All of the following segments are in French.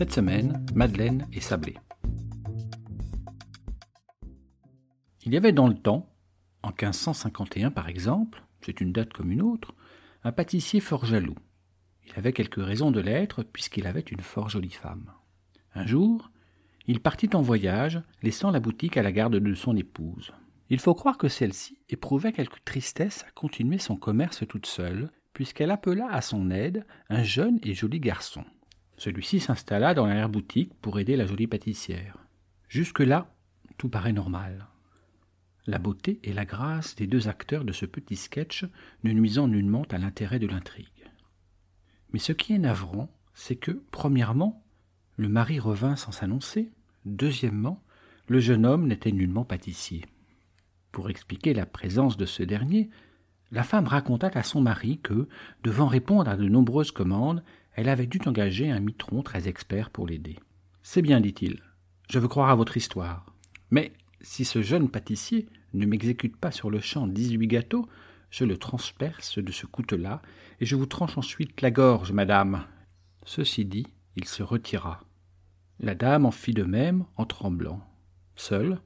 Cette semaine, Madeleine et Sablé. Il y avait dans le temps, en 1551 par exemple, c'est une date comme une autre, un pâtissier fort jaloux. Il avait quelques raisons de l'être, puisqu'il avait une fort jolie femme. Un jour, il partit en voyage, laissant la boutique à la garde de son épouse. Il faut croire que celle-ci éprouvait quelque tristesse à continuer son commerce toute seule, puisqu'elle appela à son aide un jeune et joli garçon. Celui-ci s'installa dans l'arrière-boutique pour aider la jolie pâtissière. Jusque-là, tout paraît normal. La beauté et la grâce des deux acteurs de ce petit sketch ne nuisant nullement à l'intérêt de l'intrigue. Mais ce qui est navrant, c'est que, premièrement, le mari revint sans s'annoncer, deuxièmement, le jeune homme n'était nullement pâtissier. Pour expliquer la présence de ce dernier, la femme raconta à son mari que, devant répondre à de nombreuses commandes, elle avait dû engager un mitron très expert pour l'aider. C'est bien, dit-il. Je veux croire à votre histoire. Mais si ce jeune pâtissier ne m'exécute pas sur le champ dix-huit gâteaux, je le transperce de ce couteau-là, et je vous tranche ensuite la gorge, madame. Ceci dit, il se retira. La dame en fit de même en tremblant. Seul,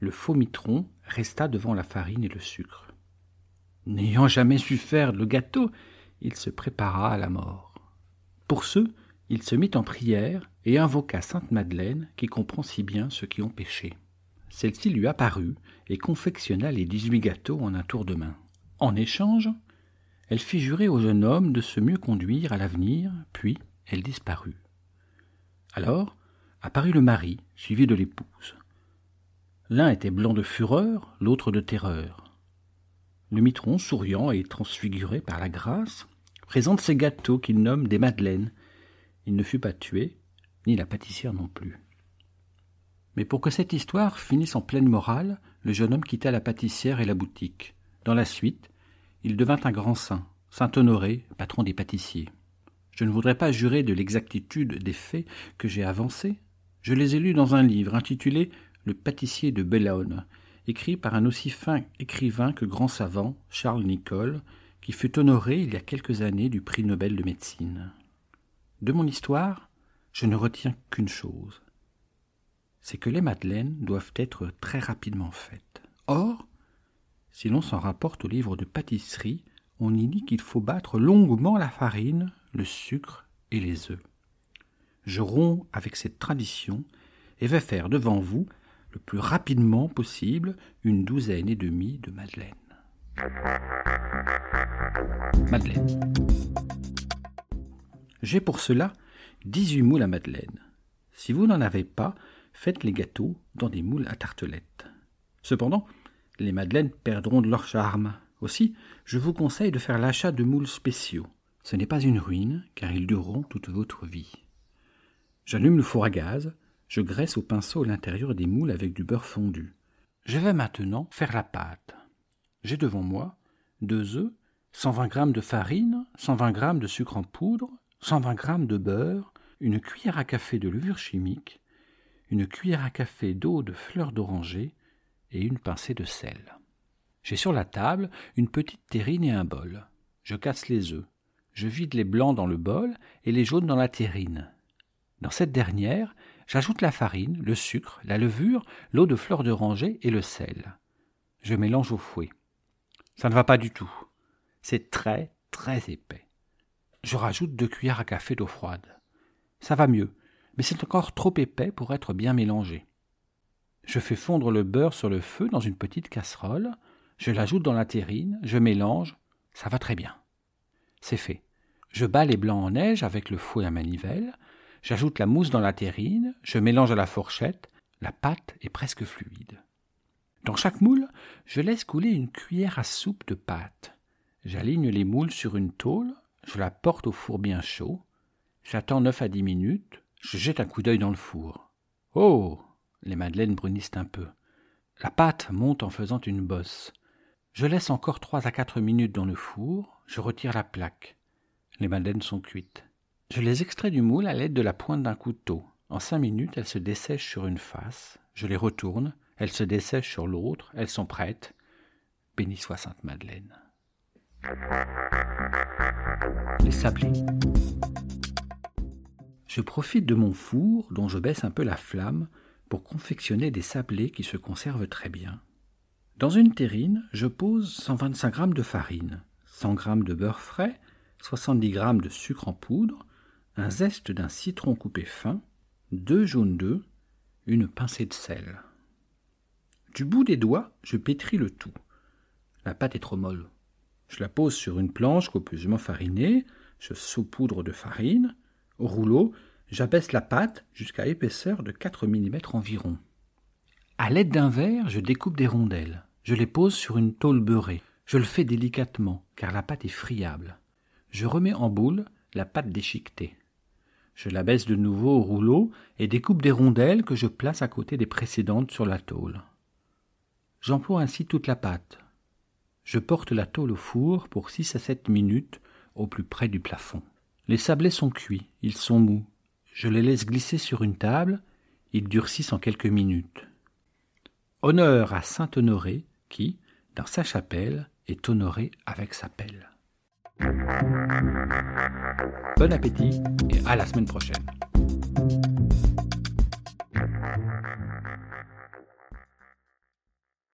le faux mitron resta devant la farine et le sucre. N'ayant jamais su faire le gâteau, il se prépara à la mort. Pour ce, il se mit en prière et invoqua sainte Madeleine qui comprend si bien ceux qui ont péché. Celle-ci lui apparut et confectionna les dix-huit gâteaux en un tour de main. En échange, elle fit jurer au jeune homme de se mieux conduire à l'avenir, puis elle disparut. Alors apparut le mari, suivi de l'épouse. L'un était blanc de fureur, l'autre de terreur. Le mitron, souriant et transfiguré par la grâce, présente ces gâteaux qu'il nomme des madeleines. Il ne fut pas tué, ni la pâtissière non plus. Mais pour que cette histoire finisse en pleine morale, le jeune homme quitta la pâtissière et la boutique. Dans la suite, il devint un grand saint, saint Honoré, patron des pâtissiers. Je ne voudrais pas jurer de l'exactitude des faits que j'ai avancés. Je les ai lus dans un livre intitulé Le pâtissier de Bellone, écrit par un aussi fin écrivain que grand savant, Charles Nicole, qui fut honoré il y a quelques années du prix Nobel de médecine. De mon histoire, je ne retiens qu'une chose. C'est que les madeleines doivent être très rapidement faites. Or, si l'on s'en rapporte au livre de pâtisserie, on y dit qu'il faut battre longuement la farine, le sucre et les œufs. Je romps avec cette tradition et vais faire devant vous, le plus rapidement possible, une douzaine et demie de madeleines. Madeleine. J'ai pour cela dix-huit moules à madeleine. Si vous n'en avez pas, faites les gâteaux dans des moules à tartelettes. Cependant, les madeleines perdront de leur charme. Aussi, je vous conseille de faire l'achat de moules spéciaux. Ce n'est pas une ruine, car ils dureront toute votre vie. J'allume le four à gaz, je graisse au pinceau l'intérieur des moules avec du beurre fondu. Je vais maintenant faire la pâte. J'ai devant moi deux œufs, 120 g de farine, 120 g de sucre en poudre, 120 g de beurre, une cuillère à café de levure chimique, une cuillère à café d'eau de fleur d'oranger et une pincée de sel. J'ai sur la table une petite terrine et un bol. Je casse les œufs. Je vide les blancs dans le bol et les jaunes dans la terrine. Dans cette dernière, j'ajoute la farine, le sucre, la levure, l'eau de fleur d'oranger et le sel. Je mélange au fouet. Ça ne va pas du tout. C'est très, très épais. Je rajoute deux cuillères à café d'eau froide. Ça va mieux, mais c'est encore trop épais pour être bien mélangé. Je fais fondre le beurre sur le feu dans une petite casserole, je l'ajoute dans la terrine, je mélange, ça va très bien. C'est fait. Je bats les blancs en neige avec le fouet à manivelle, j'ajoute la mousse dans la terrine, je mélange à la fourchette, la pâte est presque fluide. Dans chaque moule, je laisse couler une cuillère à soupe de pâte. J'aligne les moules sur une tôle, je la porte au four bien chaud. J'attends neuf à dix minutes, je jette un coup d'œil dans le four. Oh Les madeleines brunissent un peu. La pâte monte en faisant une bosse. Je laisse encore trois à quatre minutes dans le four, je retire la plaque. Les madeleines sont cuites. Je les extrais du moule à l'aide de la pointe d'un couteau. En cinq minutes, elles se dessèchent sur une face. Je les retourne, elles se dessèchent sur l'autre, elles sont prêtes. Béni soit Sainte Madeleine. Les sablés. Je profite de mon four, dont je baisse un peu la flamme, pour confectionner des sablés qui se conservent très bien. Dans une terrine, je pose 125 g de farine, 100 g de beurre frais, 70 g de sucre en poudre, un zeste d'un citron coupé fin, deux jaunes d'œufs, une pincée de sel. Du bout des doigts, je pétris le tout. La pâte est trop molle. Je la pose sur une planche copieusement farinée, je saupoudre de farine. Au rouleau, j'abaisse la pâte jusqu'à épaisseur de 4 mm environ. À l'aide d'un verre, je découpe des rondelles. Je les pose sur une tôle beurrée. Je le fais délicatement, car la pâte est friable. Je remets en boule la pâte déchiquetée. Je la baisse de nouveau au rouleau et découpe des rondelles que je place à côté des précédentes sur la tôle. J'emploie ainsi toute la pâte. Je porte la tôle au four pour six à sept minutes au plus près du plafond. Les sablés sont cuits, ils sont mous. Je les laisse glisser sur une table, ils durcissent en quelques minutes. Honneur à saint Honoré qui, dans sa chapelle, est honoré avec sa pelle. Bon appétit et à la semaine prochaine.